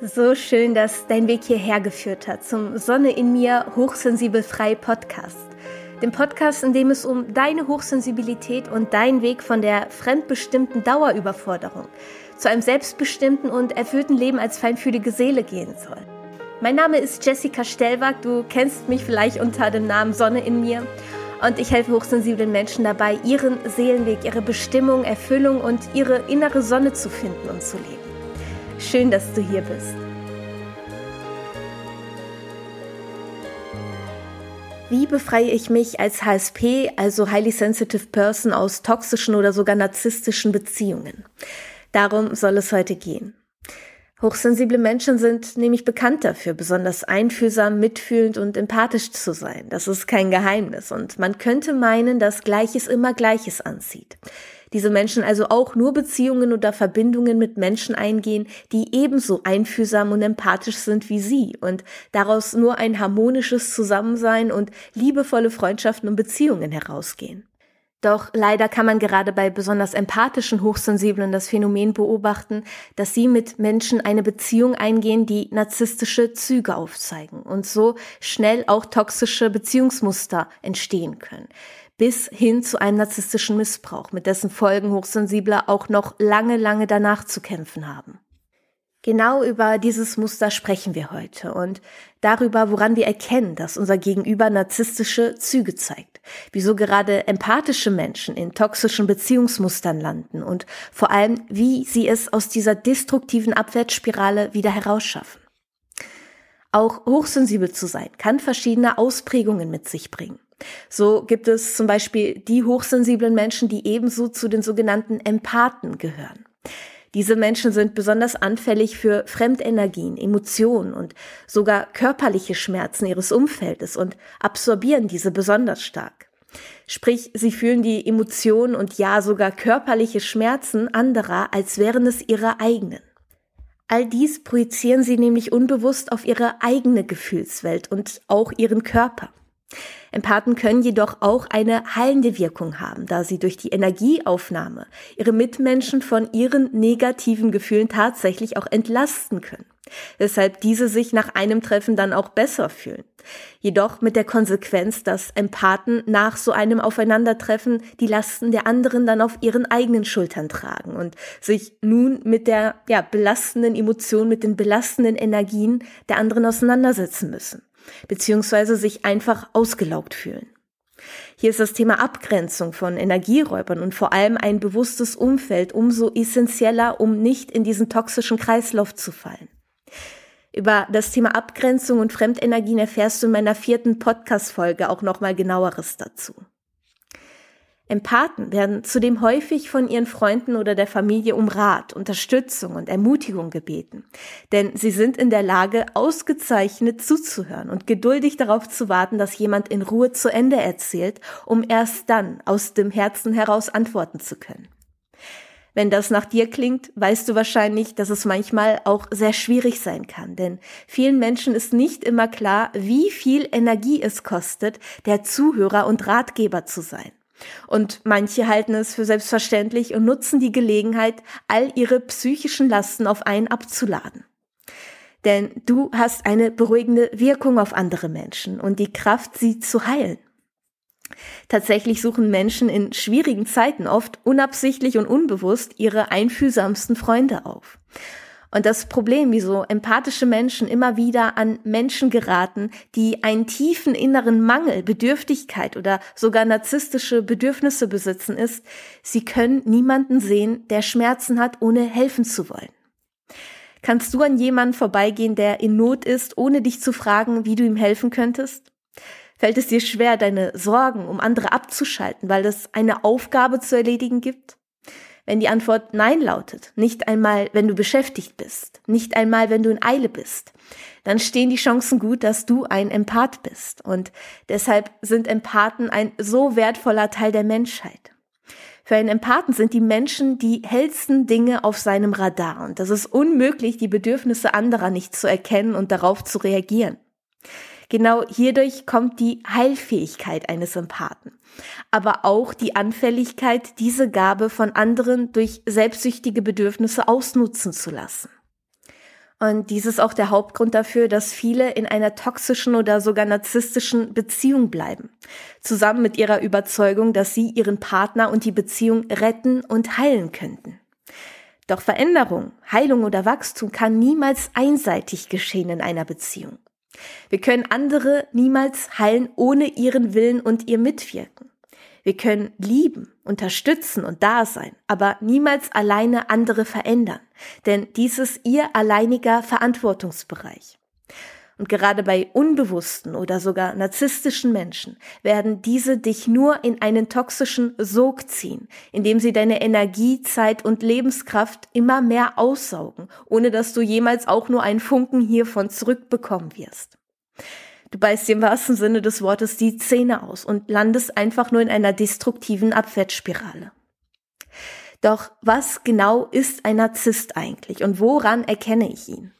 So schön, dass dein Weg hierher geführt hat zum Sonne in mir Hochsensibel frei Podcast. Dem Podcast, in dem es um deine Hochsensibilität und deinen Weg von der fremdbestimmten Dauerüberforderung zu einem selbstbestimmten und erfüllten Leben als feinfühlige Seele gehen soll. Mein Name ist Jessica Stellwag, du kennst mich vielleicht unter dem Namen Sonne in mir und ich helfe hochsensiblen Menschen dabei, ihren Seelenweg, ihre Bestimmung, Erfüllung und ihre innere Sonne zu finden und zu leben. Schön, dass du hier bist. Wie befreie ich mich als HSP, also Highly Sensitive Person, aus toxischen oder sogar narzisstischen Beziehungen? Darum soll es heute gehen. Hochsensible Menschen sind nämlich bekannt dafür, besonders einfühlsam, mitfühlend und empathisch zu sein. Das ist kein Geheimnis und man könnte meinen, dass Gleiches immer Gleiches anzieht diese Menschen also auch nur Beziehungen oder Verbindungen mit Menschen eingehen, die ebenso einfühlsam und empathisch sind wie sie und daraus nur ein harmonisches Zusammensein und liebevolle Freundschaften und Beziehungen herausgehen. Doch leider kann man gerade bei besonders empathischen Hochsensiblen das Phänomen beobachten, dass sie mit Menschen eine Beziehung eingehen, die narzisstische Züge aufzeigen und so schnell auch toxische Beziehungsmuster entstehen können bis hin zu einem narzisstischen Missbrauch, mit dessen Folgen Hochsensible auch noch lange, lange danach zu kämpfen haben. Genau über dieses Muster sprechen wir heute und darüber, woran wir erkennen, dass unser Gegenüber narzisstische Züge zeigt, wieso gerade empathische Menschen in toxischen Beziehungsmustern landen und vor allem, wie sie es aus dieser destruktiven Abwärtsspirale wieder herausschaffen. Auch hochsensibel zu sein kann verschiedene Ausprägungen mit sich bringen. So gibt es zum Beispiel die hochsensiblen Menschen, die ebenso zu den sogenannten Empathen gehören. Diese Menschen sind besonders anfällig für Fremdenergien, Emotionen und sogar körperliche Schmerzen ihres Umfeldes und absorbieren diese besonders stark. Sprich, sie fühlen die Emotionen und ja sogar körperliche Schmerzen anderer, als wären es ihre eigenen. All dies projizieren sie nämlich unbewusst auf ihre eigene Gefühlswelt und auch ihren Körper. Empathen können jedoch auch eine heilende Wirkung haben, da sie durch die Energieaufnahme ihre Mitmenschen von ihren negativen Gefühlen tatsächlich auch entlasten können. Weshalb diese sich nach einem Treffen dann auch besser fühlen. Jedoch mit der Konsequenz, dass Empathen nach so einem Aufeinandertreffen die Lasten der anderen dann auf ihren eigenen Schultern tragen und sich nun mit der ja, belastenden Emotion, mit den belastenden Energien der anderen auseinandersetzen müssen beziehungsweise sich einfach ausgelaugt fühlen. Hier ist das Thema Abgrenzung von Energieräubern und vor allem ein bewusstes Umfeld umso essentieller, um nicht in diesen toxischen Kreislauf zu fallen. Über das Thema Abgrenzung und Fremdenergien erfährst du in meiner vierten Podcast-Folge auch nochmal genaueres dazu. Empathen werden zudem häufig von ihren Freunden oder der Familie um Rat, Unterstützung und Ermutigung gebeten. Denn sie sind in der Lage, ausgezeichnet zuzuhören und geduldig darauf zu warten, dass jemand in Ruhe zu Ende erzählt, um erst dann aus dem Herzen heraus antworten zu können. Wenn das nach dir klingt, weißt du wahrscheinlich, dass es manchmal auch sehr schwierig sein kann, denn vielen Menschen ist nicht immer klar, wie viel Energie es kostet, der Zuhörer und Ratgeber zu sein. Und manche halten es für selbstverständlich und nutzen die Gelegenheit, all ihre psychischen Lasten auf einen abzuladen. Denn du hast eine beruhigende Wirkung auf andere Menschen und die Kraft, sie zu heilen. Tatsächlich suchen Menschen in schwierigen Zeiten oft unabsichtlich und unbewusst ihre einfühlsamsten Freunde auf. Und das Problem, wieso empathische Menschen immer wieder an Menschen geraten, die einen tiefen inneren Mangel, Bedürftigkeit oder sogar narzisstische Bedürfnisse besitzen, ist, sie können niemanden sehen, der Schmerzen hat, ohne helfen zu wollen. Kannst du an jemanden vorbeigehen, der in Not ist, ohne dich zu fragen, wie du ihm helfen könntest? Fällt es dir schwer, deine Sorgen um andere abzuschalten, weil es eine Aufgabe zu erledigen gibt? Wenn die Antwort Nein lautet, nicht einmal, wenn du beschäftigt bist, nicht einmal, wenn du in Eile bist, dann stehen die Chancen gut, dass du ein Empath bist. Und deshalb sind Empathen ein so wertvoller Teil der Menschheit. Für einen Empathen sind die Menschen die hellsten Dinge auf seinem Radar und das ist unmöglich, die Bedürfnisse anderer nicht zu erkennen und darauf zu reagieren. Genau hierdurch kommt die Heilfähigkeit eines Empathen, aber auch die Anfälligkeit, diese Gabe von anderen durch selbstsüchtige Bedürfnisse ausnutzen zu lassen. Und dies ist auch der Hauptgrund dafür, dass viele in einer toxischen oder sogar narzisstischen Beziehung bleiben. Zusammen mit ihrer Überzeugung, dass sie ihren Partner und die Beziehung retten und heilen könnten. Doch Veränderung, Heilung oder Wachstum kann niemals einseitig geschehen in einer Beziehung. Wir können andere niemals heilen ohne ihren Willen und ihr Mitwirken. Wir können lieben, unterstützen und da sein, aber niemals alleine andere verändern, denn dies ist ihr alleiniger Verantwortungsbereich. Und gerade bei unbewussten oder sogar narzisstischen Menschen werden diese dich nur in einen toxischen Sog ziehen, indem sie deine Energie, Zeit und Lebenskraft immer mehr aussaugen, ohne dass du jemals auch nur einen Funken hiervon zurückbekommen wirst. Du beißt dir im wahrsten Sinne des Wortes die Zähne aus und landest einfach nur in einer destruktiven Abwärtsspirale. Doch was genau ist ein Narzisst eigentlich und woran erkenne ich ihn?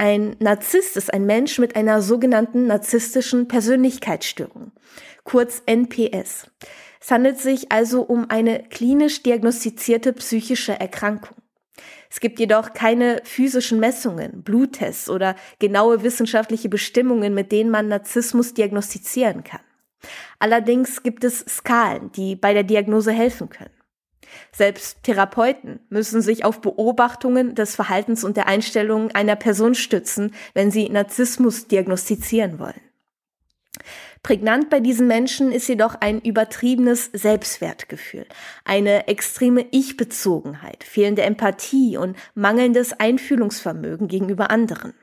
Ein Narzisst ist ein Mensch mit einer sogenannten narzisstischen Persönlichkeitsstörung, kurz NPS. Es handelt sich also um eine klinisch diagnostizierte psychische Erkrankung. Es gibt jedoch keine physischen Messungen, Bluttests oder genaue wissenschaftliche Bestimmungen, mit denen man Narzissmus diagnostizieren kann. Allerdings gibt es Skalen, die bei der Diagnose helfen können. Selbst Therapeuten müssen sich auf Beobachtungen des Verhaltens und der Einstellungen einer Person stützen, wenn sie Narzissmus diagnostizieren wollen. Prägnant bei diesen Menschen ist jedoch ein übertriebenes Selbstwertgefühl, eine extreme Ich-Bezogenheit, fehlende Empathie und mangelndes Einfühlungsvermögen gegenüber anderen.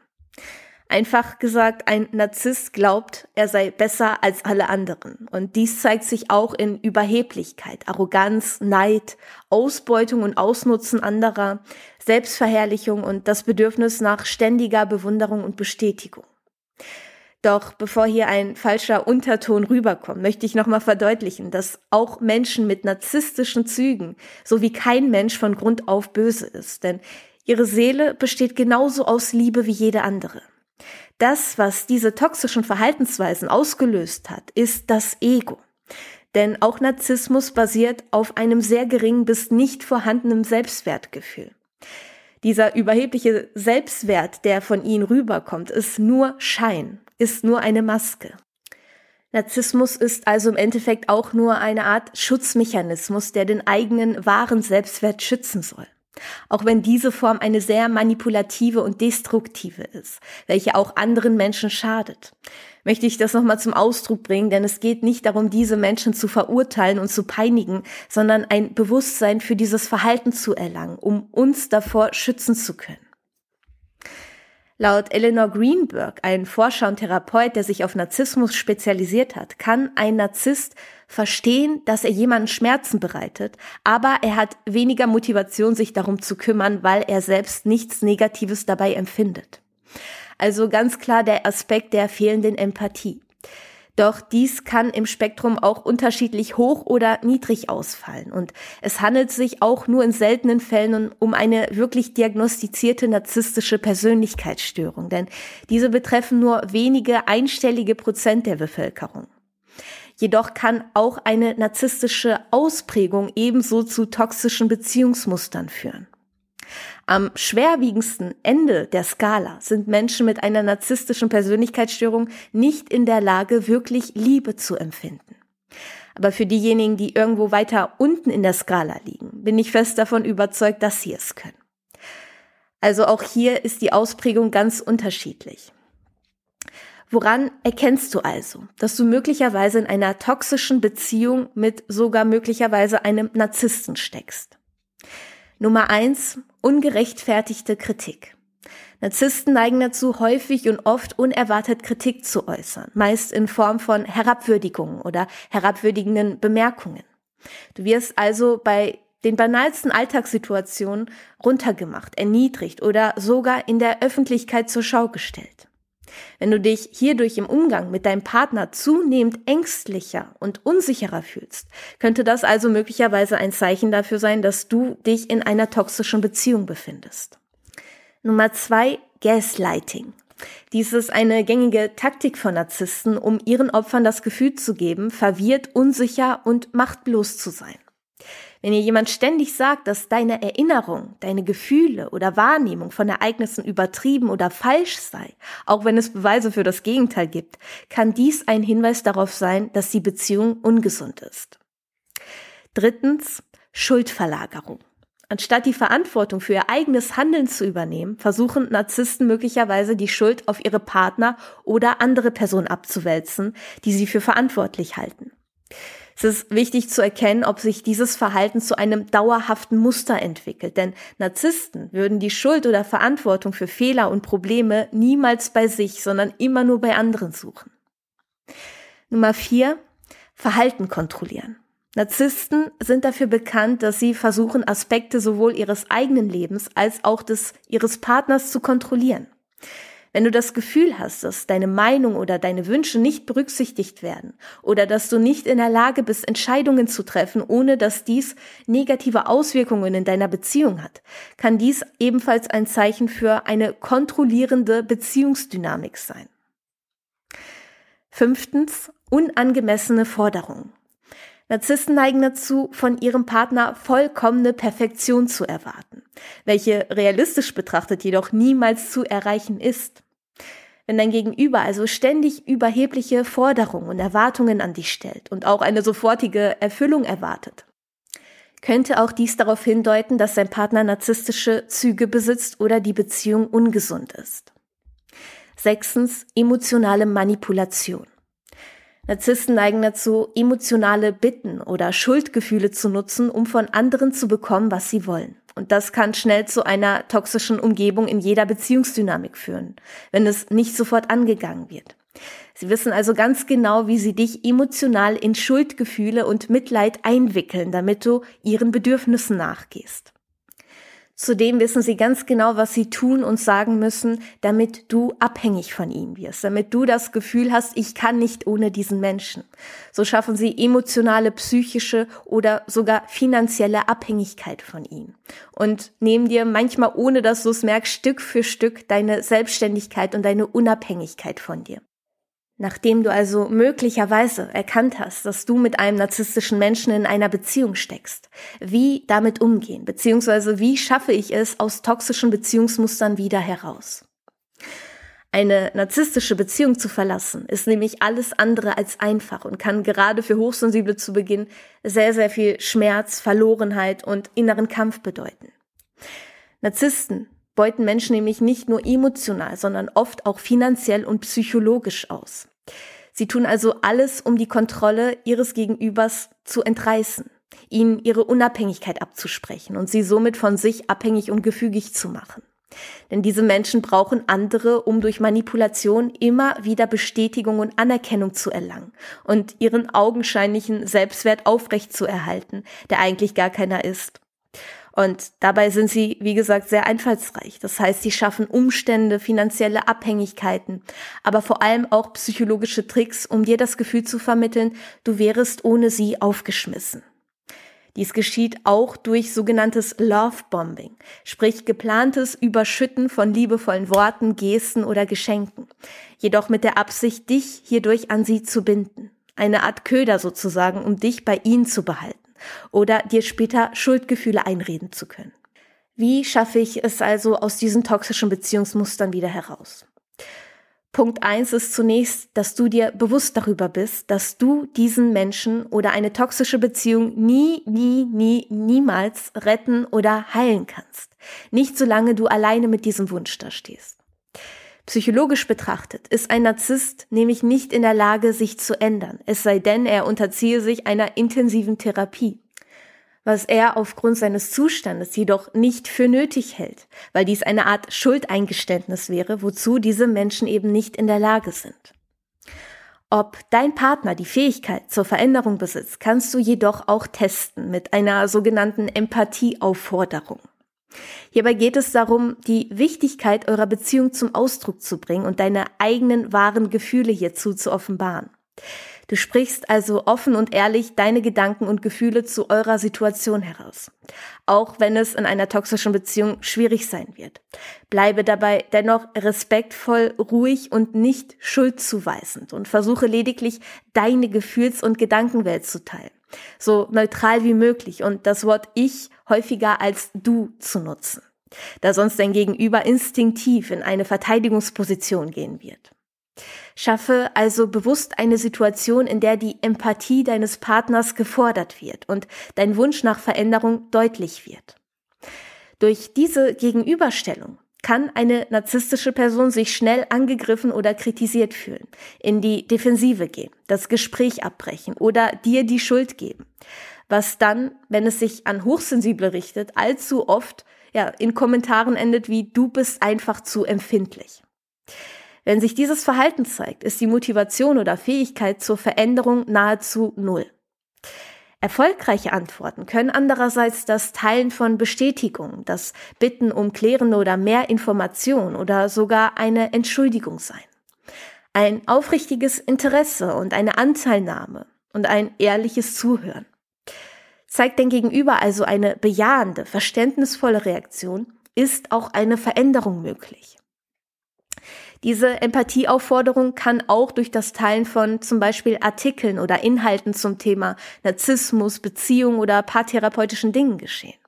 Einfach gesagt, ein Narzisst glaubt, er sei besser als alle anderen. Und dies zeigt sich auch in Überheblichkeit, Arroganz, Neid, Ausbeutung und Ausnutzen anderer, Selbstverherrlichung und das Bedürfnis nach ständiger Bewunderung und Bestätigung. Doch bevor hier ein falscher Unterton rüberkommt, möchte ich nochmal verdeutlichen, dass auch Menschen mit narzisstischen Zügen so wie kein Mensch von Grund auf böse ist. Denn ihre Seele besteht genauso aus Liebe wie jede andere. Das, was diese toxischen Verhaltensweisen ausgelöst hat, ist das Ego. Denn auch Narzissmus basiert auf einem sehr geringen bis nicht vorhandenen Selbstwertgefühl. Dieser überhebliche Selbstwert, der von ihnen rüberkommt, ist nur Schein ist nur eine Maske. Narzissmus ist also im Endeffekt auch nur eine Art Schutzmechanismus, der den eigenen wahren Selbstwert schützen soll. Auch wenn diese Form eine sehr manipulative und destruktive ist, welche auch anderen Menschen schadet, möchte ich das nochmal zum Ausdruck bringen, denn es geht nicht darum, diese Menschen zu verurteilen und zu peinigen, sondern ein Bewusstsein für dieses Verhalten zu erlangen, um uns davor schützen zu können. Laut Eleanor Greenberg, ein Forscher und Therapeut, der sich auf Narzissmus spezialisiert hat, kann ein Narzisst verstehen, dass er jemanden Schmerzen bereitet, aber er hat weniger Motivation, sich darum zu kümmern, weil er selbst nichts Negatives dabei empfindet. Also ganz klar der Aspekt der fehlenden Empathie. Doch dies kann im Spektrum auch unterschiedlich hoch oder niedrig ausfallen. Und es handelt sich auch nur in seltenen Fällen um eine wirklich diagnostizierte narzisstische Persönlichkeitsstörung, denn diese betreffen nur wenige einstellige Prozent der Bevölkerung. Jedoch kann auch eine narzisstische Ausprägung ebenso zu toxischen Beziehungsmustern führen. Am schwerwiegendsten Ende der Skala sind Menschen mit einer narzisstischen Persönlichkeitsstörung nicht in der Lage, wirklich Liebe zu empfinden. Aber für diejenigen, die irgendwo weiter unten in der Skala liegen, bin ich fest davon überzeugt, dass sie es können. Also auch hier ist die Ausprägung ganz unterschiedlich. Woran erkennst du also, dass du möglicherweise in einer toxischen Beziehung mit sogar möglicherweise einem Narzissten steckst? Nummer eins, ungerechtfertigte Kritik. Narzissten neigen dazu, häufig und oft unerwartet Kritik zu äußern, meist in Form von Herabwürdigungen oder herabwürdigenden Bemerkungen. Du wirst also bei den banalsten Alltagssituationen runtergemacht, erniedrigt oder sogar in der Öffentlichkeit zur Schau gestellt. Wenn du dich hierdurch im Umgang mit deinem Partner zunehmend ängstlicher und unsicherer fühlst, könnte das also möglicherweise ein Zeichen dafür sein, dass du dich in einer toxischen Beziehung befindest. Nummer zwei, Gaslighting. Dies ist eine gängige Taktik von Narzissten, um ihren Opfern das Gefühl zu geben, verwirrt, unsicher und machtlos zu sein. Wenn dir jemand ständig sagt, dass deine Erinnerung, deine Gefühle oder Wahrnehmung von Ereignissen übertrieben oder falsch sei, auch wenn es Beweise für das Gegenteil gibt, kann dies ein Hinweis darauf sein, dass die Beziehung ungesund ist. Drittens, Schuldverlagerung. Anstatt die Verantwortung für ihr eigenes Handeln zu übernehmen, versuchen Narzissten möglicherweise die Schuld auf ihre Partner oder andere Personen abzuwälzen, die sie für verantwortlich halten. Es ist wichtig zu erkennen, ob sich dieses Verhalten zu einem dauerhaften Muster entwickelt, denn Narzissten würden die Schuld oder Verantwortung für Fehler und Probleme niemals bei sich, sondern immer nur bei anderen suchen. Nummer vier, Verhalten kontrollieren. Narzissten sind dafür bekannt, dass sie versuchen, Aspekte sowohl ihres eigenen Lebens als auch des ihres Partners zu kontrollieren. Wenn du das Gefühl hast, dass deine Meinung oder deine Wünsche nicht berücksichtigt werden oder dass du nicht in der Lage bist, Entscheidungen zu treffen, ohne dass dies negative Auswirkungen in deiner Beziehung hat, kann dies ebenfalls ein Zeichen für eine kontrollierende Beziehungsdynamik sein. Fünftens, unangemessene Forderungen. Narzissten neigen dazu, von ihrem Partner vollkommene Perfektion zu erwarten, welche realistisch betrachtet jedoch niemals zu erreichen ist. Wenn dein Gegenüber also ständig überhebliche Forderungen und Erwartungen an dich stellt und auch eine sofortige Erfüllung erwartet, könnte auch dies darauf hindeuten, dass dein Partner narzisstische Züge besitzt oder die Beziehung ungesund ist. Sechstens, emotionale Manipulation. Narzissten neigen dazu, emotionale Bitten oder Schuldgefühle zu nutzen, um von anderen zu bekommen, was sie wollen. Und das kann schnell zu einer toxischen Umgebung in jeder Beziehungsdynamik führen, wenn es nicht sofort angegangen wird. Sie wissen also ganz genau, wie sie dich emotional in Schuldgefühle und Mitleid einwickeln, damit du ihren Bedürfnissen nachgehst. Zudem wissen sie ganz genau, was sie tun und sagen müssen, damit du abhängig von ihnen wirst, damit du das Gefühl hast, ich kann nicht ohne diesen Menschen. So schaffen sie emotionale, psychische oder sogar finanzielle Abhängigkeit von ihnen und nehmen dir manchmal, ohne dass du es merkst, Stück für Stück deine Selbstständigkeit und deine Unabhängigkeit von dir. Nachdem du also möglicherweise erkannt hast, dass du mit einem narzisstischen Menschen in einer Beziehung steckst, wie damit umgehen, beziehungsweise wie schaffe ich es aus toxischen Beziehungsmustern wieder heraus? Eine narzisstische Beziehung zu verlassen, ist nämlich alles andere als einfach und kann gerade für Hochsensible zu Beginn sehr, sehr viel Schmerz, Verlorenheit und inneren Kampf bedeuten. Narzissten beuten Menschen nämlich nicht nur emotional, sondern oft auch finanziell und psychologisch aus. Sie tun also alles, um die Kontrolle ihres Gegenübers zu entreißen, ihnen ihre Unabhängigkeit abzusprechen und sie somit von sich abhängig und gefügig zu machen. Denn diese Menschen brauchen andere, um durch Manipulation immer wieder Bestätigung und Anerkennung zu erlangen und ihren augenscheinlichen Selbstwert aufrechtzuerhalten, der eigentlich gar keiner ist. Und dabei sind sie, wie gesagt, sehr einfallsreich. Das heißt, sie schaffen Umstände, finanzielle Abhängigkeiten, aber vor allem auch psychologische Tricks, um dir das Gefühl zu vermitteln, du wärest ohne sie aufgeschmissen. Dies geschieht auch durch sogenanntes Love Bombing, sprich geplantes Überschütten von liebevollen Worten, Gesten oder Geschenken, jedoch mit der Absicht, dich hierdurch an sie zu binden. Eine Art Köder sozusagen, um dich bei ihnen zu behalten oder dir später Schuldgefühle einreden zu können. Wie schaffe ich es also aus diesen toxischen Beziehungsmustern wieder heraus? Punkt eins ist zunächst, dass du dir bewusst darüber bist, dass du diesen Menschen oder eine toxische Beziehung nie, nie, nie, niemals retten oder heilen kannst. Nicht solange du alleine mit diesem Wunsch da stehst. Psychologisch betrachtet ist ein Narzisst nämlich nicht in der Lage, sich zu ändern, es sei denn, er unterziehe sich einer intensiven Therapie. Was er aufgrund seines Zustandes jedoch nicht für nötig hält, weil dies eine Art Schuldeingeständnis wäre, wozu diese Menschen eben nicht in der Lage sind. Ob dein Partner die Fähigkeit zur Veränderung besitzt, kannst du jedoch auch testen mit einer sogenannten Empathieaufforderung. Hierbei geht es darum, die Wichtigkeit eurer Beziehung zum Ausdruck zu bringen und deine eigenen wahren Gefühle hierzu zu offenbaren. Du sprichst also offen und ehrlich deine Gedanken und Gefühle zu eurer Situation heraus. Auch wenn es in einer toxischen Beziehung schwierig sein wird. Bleibe dabei dennoch respektvoll, ruhig und nicht schuldzuweisend und versuche lediglich deine Gefühls- und Gedankenwelt zu teilen. So neutral wie möglich und das Wort ich häufiger als du zu nutzen, da sonst dein Gegenüber instinktiv in eine Verteidigungsposition gehen wird. Schaffe also bewusst eine Situation, in der die Empathie deines Partners gefordert wird und dein Wunsch nach Veränderung deutlich wird. Durch diese Gegenüberstellung kann eine narzisstische Person sich schnell angegriffen oder kritisiert fühlen, in die Defensive gehen, das Gespräch abbrechen oder dir die Schuld geben, was dann, wenn es sich an Hochsensible richtet, allzu oft ja, in Kommentaren endet wie du bist einfach zu empfindlich. Wenn sich dieses Verhalten zeigt, ist die Motivation oder Fähigkeit zur Veränderung nahezu null. Erfolgreiche Antworten können andererseits das Teilen von Bestätigung, das Bitten um klärende oder mehr Information oder sogar eine Entschuldigung sein. Ein aufrichtiges Interesse und eine Anteilnahme und ein ehrliches Zuhören. Zeigt dein Gegenüber also eine bejahende, verständnisvolle Reaktion, ist auch eine Veränderung möglich. Diese Empathieaufforderung kann auch durch das Teilen von zum Beispiel Artikeln oder Inhalten zum Thema Narzissmus, Beziehung oder paartherapeutischen Dingen geschehen.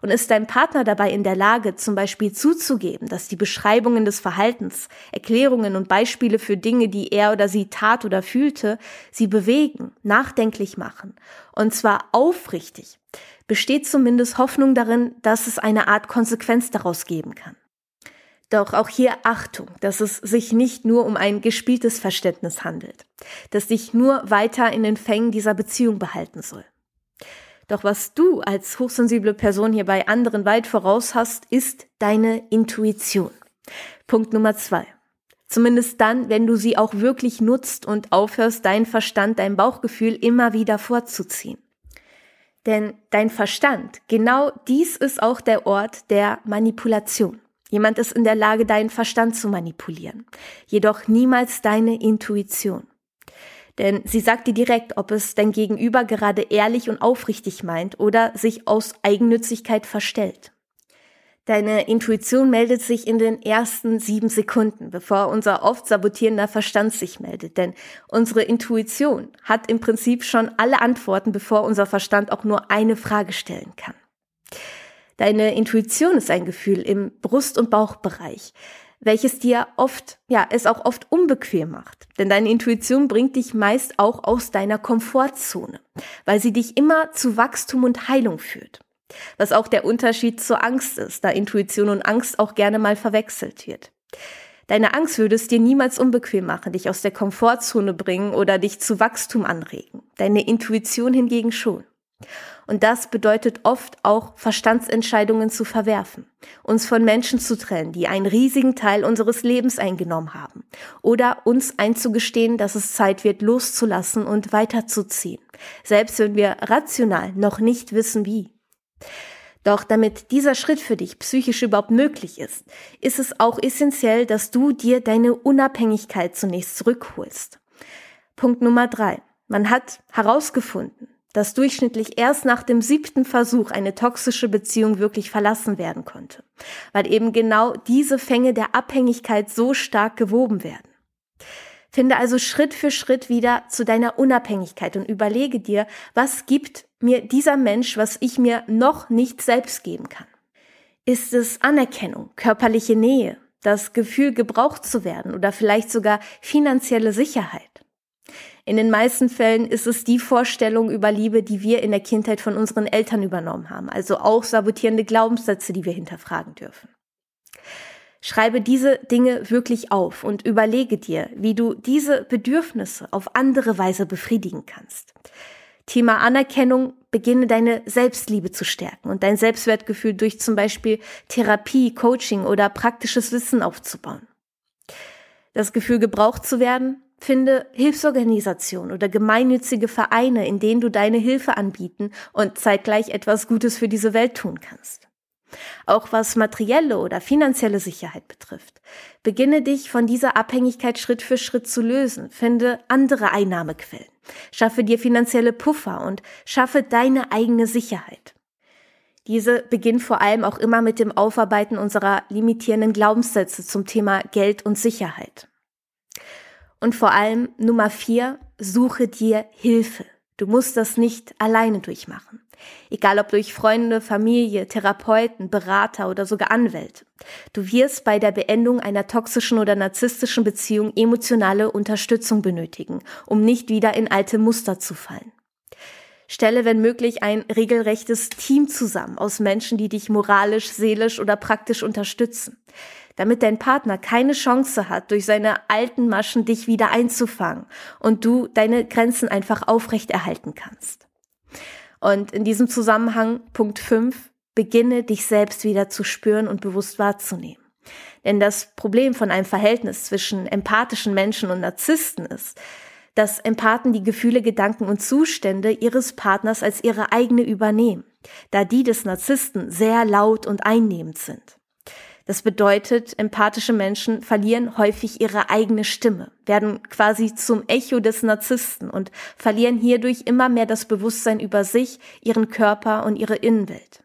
Und ist dein Partner dabei in der Lage, zum Beispiel zuzugeben, dass die Beschreibungen des Verhaltens, Erklärungen und Beispiele für Dinge, die er oder sie tat oder fühlte, sie bewegen, nachdenklich machen, und zwar aufrichtig, besteht zumindest Hoffnung darin, dass es eine Art Konsequenz daraus geben kann. Doch auch hier Achtung, dass es sich nicht nur um ein gespieltes Verständnis handelt, das dich nur weiter in den Fängen dieser Beziehung behalten soll. Doch was du als hochsensible Person hier bei anderen weit voraus hast, ist deine Intuition. Punkt Nummer zwei. Zumindest dann, wenn du sie auch wirklich nutzt und aufhörst, dein Verstand, dein Bauchgefühl immer wieder vorzuziehen. Denn dein Verstand, genau dies ist auch der Ort der Manipulation. Jemand ist in der Lage, deinen Verstand zu manipulieren, jedoch niemals deine Intuition. Denn sie sagt dir direkt, ob es dein Gegenüber gerade ehrlich und aufrichtig meint oder sich aus Eigennützigkeit verstellt. Deine Intuition meldet sich in den ersten sieben Sekunden, bevor unser oft sabotierender Verstand sich meldet. Denn unsere Intuition hat im Prinzip schon alle Antworten, bevor unser Verstand auch nur eine Frage stellen kann. Deine Intuition ist ein Gefühl im Brust- und Bauchbereich, welches dir oft, ja, es auch oft unbequem macht. Denn deine Intuition bringt dich meist auch aus deiner Komfortzone, weil sie dich immer zu Wachstum und Heilung führt. Was auch der Unterschied zur Angst ist, da Intuition und Angst auch gerne mal verwechselt wird. Deine Angst würde es dir niemals unbequem machen, dich aus der Komfortzone bringen oder dich zu Wachstum anregen. Deine Intuition hingegen schon. Und das bedeutet oft auch Verstandsentscheidungen zu verwerfen, uns von Menschen zu trennen, die einen riesigen Teil unseres Lebens eingenommen haben, oder uns einzugestehen, dass es Zeit wird, loszulassen und weiterzuziehen, selbst wenn wir rational noch nicht wissen wie. Doch damit dieser Schritt für dich psychisch überhaupt möglich ist, ist es auch essentiell, dass du dir deine Unabhängigkeit zunächst zurückholst. Punkt Nummer drei. Man hat herausgefunden, dass durchschnittlich erst nach dem siebten Versuch eine toxische Beziehung wirklich verlassen werden konnte, weil eben genau diese Fänge der Abhängigkeit so stark gewoben werden. Finde also Schritt für Schritt wieder zu deiner Unabhängigkeit und überlege dir, was gibt mir dieser Mensch, was ich mir noch nicht selbst geben kann. Ist es Anerkennung, körperliche Nähe, das Gefühl, gebraucht zu werden oder vielleicht sogar finanzielle Sicherheit? In den meisten Fällen ist es die Vorstellung über Liebe, die wir in der Kindheit von unseren Eltern übernommen haben, also auch sabotierende Glaubenssätze, die wir hinterfragen dürfen. Schreibe diese Dinge wirklich auf und überlege dir, wie du diese Bedürfnisse auf andere Weise befriedigen kannst. Thema Anerkennung, beginne deine Selbstliebe zu stärken und dein Selbstwertgefühl durch zum Beispiel Therapie, Coaching oder praktisches Wissen aufzubauen. Das Gefühl, gebraucht zu werden, Finde Hilfsorganisationen oder gemeinnützige Vereine, in denen du deine Hilfe anbieten und zeitgleich etwas Gutes für diese Welt tun kannst. Auch was materielle oder finanzielle Sicherheit betrifft. Beginne dich von dieser Abhängigkeit Schritt für Schritt zu lösen. Finde andere Einnahmequellen. Schaffe dir finanzielle Puffer und schaffe deine eigene Sicherheit. Diese beginnt vor allem auch immer mit dem Aufarbeiten unserer limitierenden Glaubenssätze zum Thema Geld und Sicherheit. Und vor allem Nummer vier, suche dir Hilfe. Du musst das nicht alleine durchmachen. Egal ob durch Freunde, Familie, Therapeuten, Berater oder sogar Anwälte. Du wirst bei der Beendung einer toxischen oder narzisstischen Beziehung emotionale Unterstützung benötigen, um nicht wieder in alte Muster zu fallen. Stelle, wenn möglich, ein regelrechtes Team zusammen aus Menschen, die dich moralisch, seelisch oder praktisch unterstützen, damit dein Partner keine Chance hat, durch seine alten Maschen dich wieder einzufangen und du deine Grenzen einfach aufrechterhalten kannst. Und in diesem Zusammenhang, Punkt 5, beginne dich selbst wieder zu spüren und bewusst wahrzunehmen. Denn das Problem von einem Verhältnis zwischen empathischen Menschen und Narzissten ist, dass Empathen die Gefühle, Gedanken und Zustände ihres Partners als ihre eigene übernehmen, da die des Narzissten sehr laut und einnehmend sind. Das bedeutet, empathische Menschen verlieren häufig ihre eigene Stimme, werden quasi zum Echo des Narzissten und verlieren hierdurch immer mehr das Bewusstsein über sich, ihren Körper und ihre Innenwelt.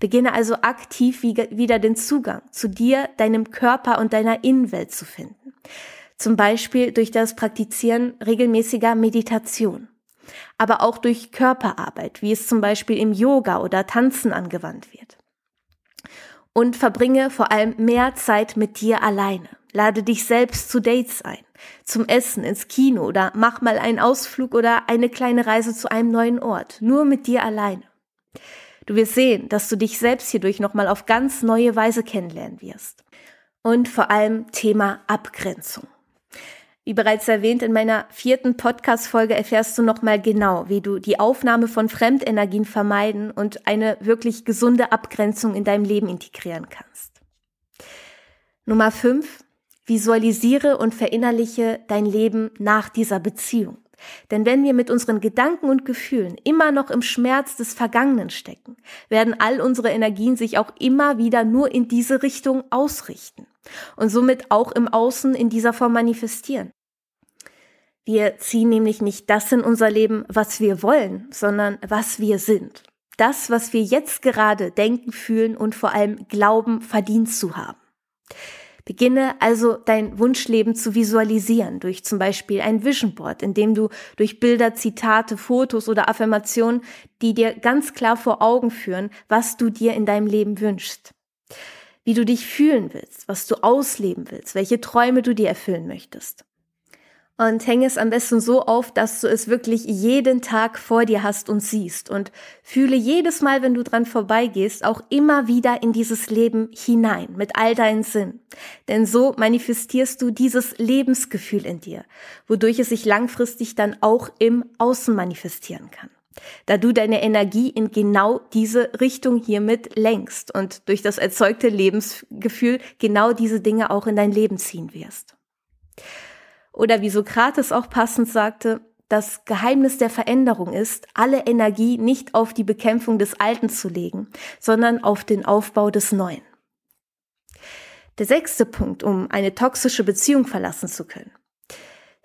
Beginne also aktiv wieder den Zugang zu dir, deinem Körper und deiner Innenwelt zu finden. Zum Beispiel durch das Praktizieren regelmäßiger Meditation. Aber auch durch Körperarbeit, wie es zum Beispiel im Yoga oder Tanzen angewandt wird. Und verbringe vor allem mehr Zeit mit dir alleine. Lade dich selbst zu Dates ein, zum Essen, ins Kino oder mach mal einen Ausflug oder eine kleine Reise zu einem neuen Ort, nur mit dir alleine. Du wirst sehen, dass du dich selbst hierdurch nochmal auf ganz neue Weise kennenlernen wirst. Und vor allem Thema Abgrenzung. Wie bereits erwähnt, in meiner vierten Podcast-Folge erfährst du nochmal genau, wie du die Aufnahme von Fremdenergien vermeiden und eine wirklich gesunde Abgrenzung in deinem Leben integrieren kannst. Nummer fünf: Visualisiere und verinnerliche dein Leben nach dieser Beziehung. Denn wenn wir mit unseren Gedanken und Gefühlen immer noch im Schmerz des Vergangenen stecken, werden all unsere Energien sich auch immer wieder nur in diese Richtung ausrichten und somit auch im Außen in dieser Form manifestieren. Wir ziehen nämlich nicht das in unser Leben, was wir wollen, sondern was wir sind. Das, was wir jetzt gerade denken, fühlen und vor allem glauben, verdient zu haben. Beginne also dein Wunschleben zu visualisieren durch zum Beispiel ein Vision Board, in dem du durch Bilder, Zitate, Fotos oder Affirmationen, die dir ganz klar vor Augen führen, was du dir in deinem Leben wünschst. Wie du dich fühlen willst, was du ausleben willst, welche Träume du dir erfüllen möchtest und hänge es am besten so auf, dass du es wirklich jeden Tag vor dir hast und siehst und fühle jedes Mal, wenn du dran vorbeigehst, auch immer wieder in dieses Leben hinein mit all deinen Sinn. Denn so manifestierst du dieses Lebensgefühl in dir, wodurch es sich langfristig dann auch im Außen manifestieren kann. Da du deine Energie in genau diese Richtung hiermit lenkst und durch das erzeugte Lebensgefühl genau diese Dinge auch in dein Leben ziehen wirst. Oder wie Sokrates auch passend sagte, das Geheimnis der Veränderung ist, alle Energie nicht auf die Bekämpfung des Alten zu legen, sondern auf den Aufbau des Neuen. Der sechste Punkt, um eine toxische Beziehung verlassen zu können.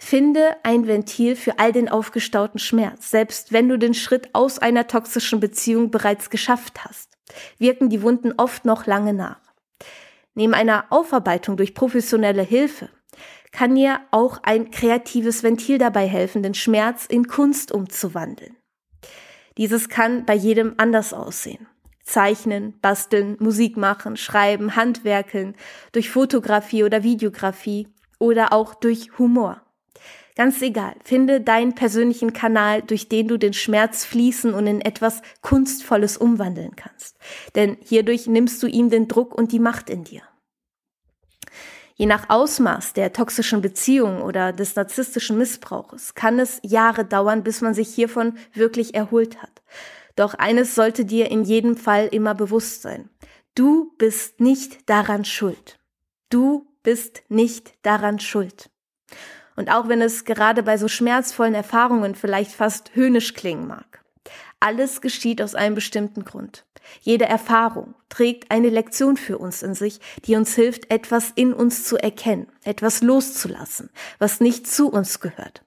Finde ein Ventil für all den aufgestauten Schmerz, selbst wenn du den Schritt aus einer toxischen Beziehung bereits geschafft hast. Wirken die Wunden oft noch lange nach. Neben einer Aufarbeitung durch professionelle Hilfe kann dir auch ein kreatives Ventil dabei helfen, den Schmerz in Kunst umzuwandeln. Dieses kann bei jedem anders aussehen. Zeichnen, basteln, Musik machen, schreiben, handwerkeln, durch Fotografie oder Videografie oder auch durch Humor. Ganz egal, finde deinen persönlichen Kanal, durch den du den Schmerz fließen und in etwas Kunstvolles umwandeln kannst. Denn hierdurch nimmst du ihm den Druck und die Macht in dir. Je nach Ausmaß der toxischen Beziehung oder des narzisstischen Missbrauches kann es Jahre dauern, bis man sich hiervon wirklich erholt hat. Doch eines sollte dir in jedem Fall immer bewusst sein. Du bist nicht daran schuld. Du bist nicht daran schuld. Und auch wenn es gerade bei so schmerzvollen Erfahrungen vielleicht fast höhnisch klingen mag. Alles geschieht aus einem bestimmten Grund. Jede Erfahrung trägt eine Lektion für uns in sich, die uns hilft, etwas in uns zu erkennen, etwas loszulassen, was nicht zu uns gehört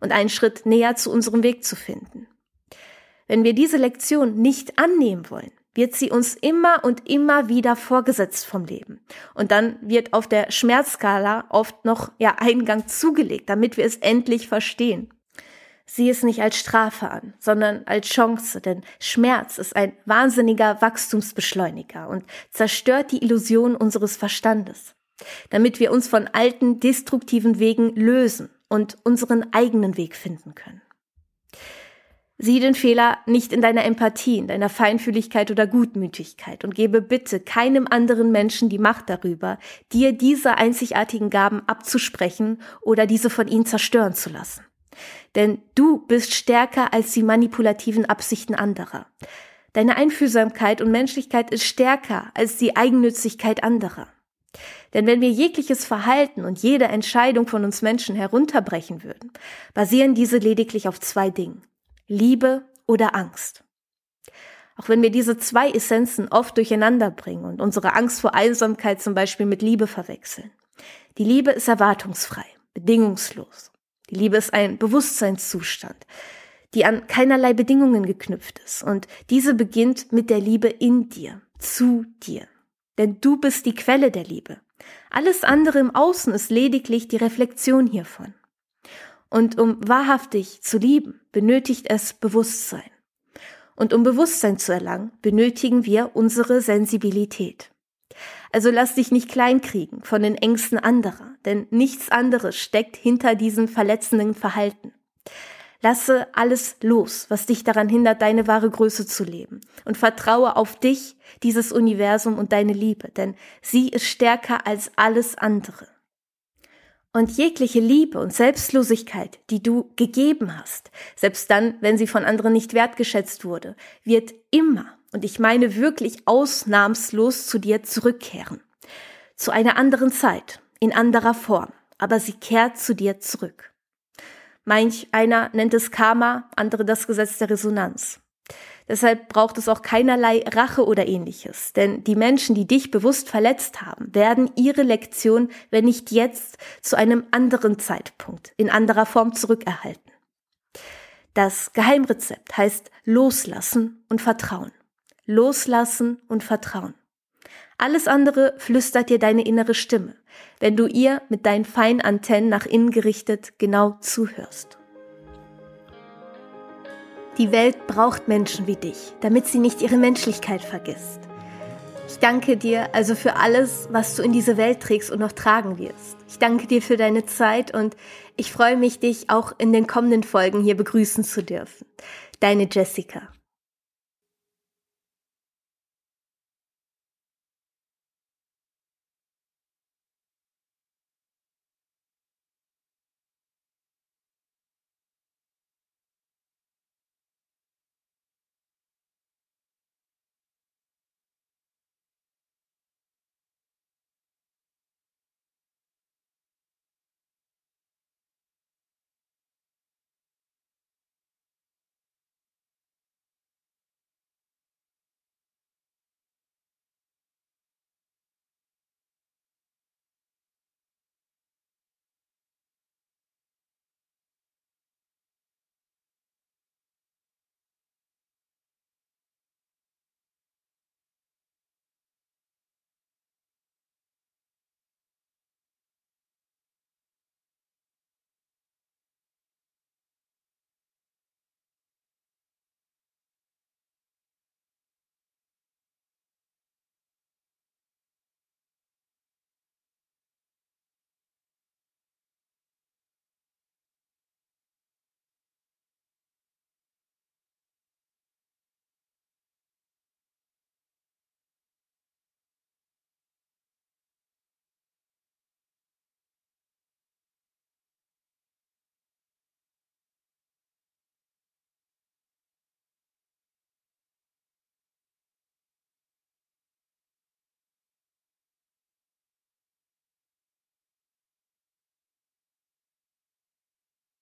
und einen Schritt näher zu unserem Weg zu finden. Wenn wir diese Lektion nicht annehmen wollen, wird sie uns immer und immer wieder vorgesetzt vom Leben. Und dann wird auf der Schmerzskala oft noch ja Eingang zugelegt, damit wir es endlich verstehen. sieh es nicht als Strafe an, sondern als Chance, denn Schmerz ist ein wahnsinniger Wachstumsbeschleuniger und zerstört die Illusion unseres Verstandes, damit wir uns von alten, destruktiven Wegen lösen und unseren eigenen Weg finden können. Sieh den Fehler nicht in deiner Empathie, in deiner Feinfühligkeit oder Gutmütigkeit und gebe bitte keinem anderen Menschen die Macht darüber, dir diese einzigartigen Gaben abzusprechen oder diese von ihnen zerstören zu lassen. Denn du bist stärker als die manipulativen Absichten anderer. Deine Einfühlsamkeit und Menschlichkeit ist stärker als die Eigennützigkeit anderer. Denn wenn wir jegliches Verhalten und jede Entscheidung von uns Menschen herunterbrechen würden, basieren diese lediglich auf zwei Dingen. Liebe oder Angst. Auch wenn wir diese zwei Essenzen oft durcheinander bringen und unsere Angst vor Einsamkeit zum Beispiel mit Liebe verwechseln. Die Liebe ist erwartungsfrei, bedingungslos. Die Liebe ist ein Bewusstseinszustand, die an keinerlei Bedingungen geknüpft ist. Und diese beginnt mit der Liebe in dir, zu dir. Denn du bist die Quelle der Liebe. Alles andere im Außen ist lediglich die Reflexion hiervon. Und um wahrhaftig zu lieben, benötigt es Bewusstsein. Und um Bewusstsein zu erlangen, benötigen wir unsere Sensibilität. Also lass dich nicht kleinkriegen von den Ängsten anderer, denn nichts anderes steckt hinter diesem verletzenden Verhalten. Lasse alles los, was dich daran hindert, deine wahre Größe zu leben. Und vertraue auf dich, dieses Universum und deine Liebe, denn sie ist stärker als alles andere. Und jegliche Liebe und Selbstlosigkeit, die du gegeben hast, selbst dann, wenn sie von anderen nicht wertgeschätzt wurde, wird immer, und ich meine wirklich ausnahmslos zu dir zurückkehren. Zu einer anderen Zeit, in anderer Form, aber sie kehrt zu dir zurück. Manch einer nennt es Karma, andere das Gesetz der Resonanz. Deshalb braucht es auch keinerlei Rache oder ähnliches. Denn die Menschen, die dich bewusst verletzt haben, werden ihre Lektion, wenn nicht jetzt, zu einem anderen Zeitpunkt, in anderer Form zurückerhalten. Das Geheimrezept heißt loslassen und vertrauen. Loslassen und vertrauen. Alles andere flüstert dir deine innere Stimme, wenn du ihr mit deinen feinen Antennen nach innen gerichtet genau zuhörst. Die Welt braucht Menschen wie dich, damit sie nicht ihre Menschlichkeit vergisst. Ich danke dir also für alles, was du in diese Welt trägst und noch tragen wirst. Ich danke dir für deine Zeit und ich freue mich, dich auch in den kommenden Folgen hier begrüßen zu dürfen. Deine Jessica.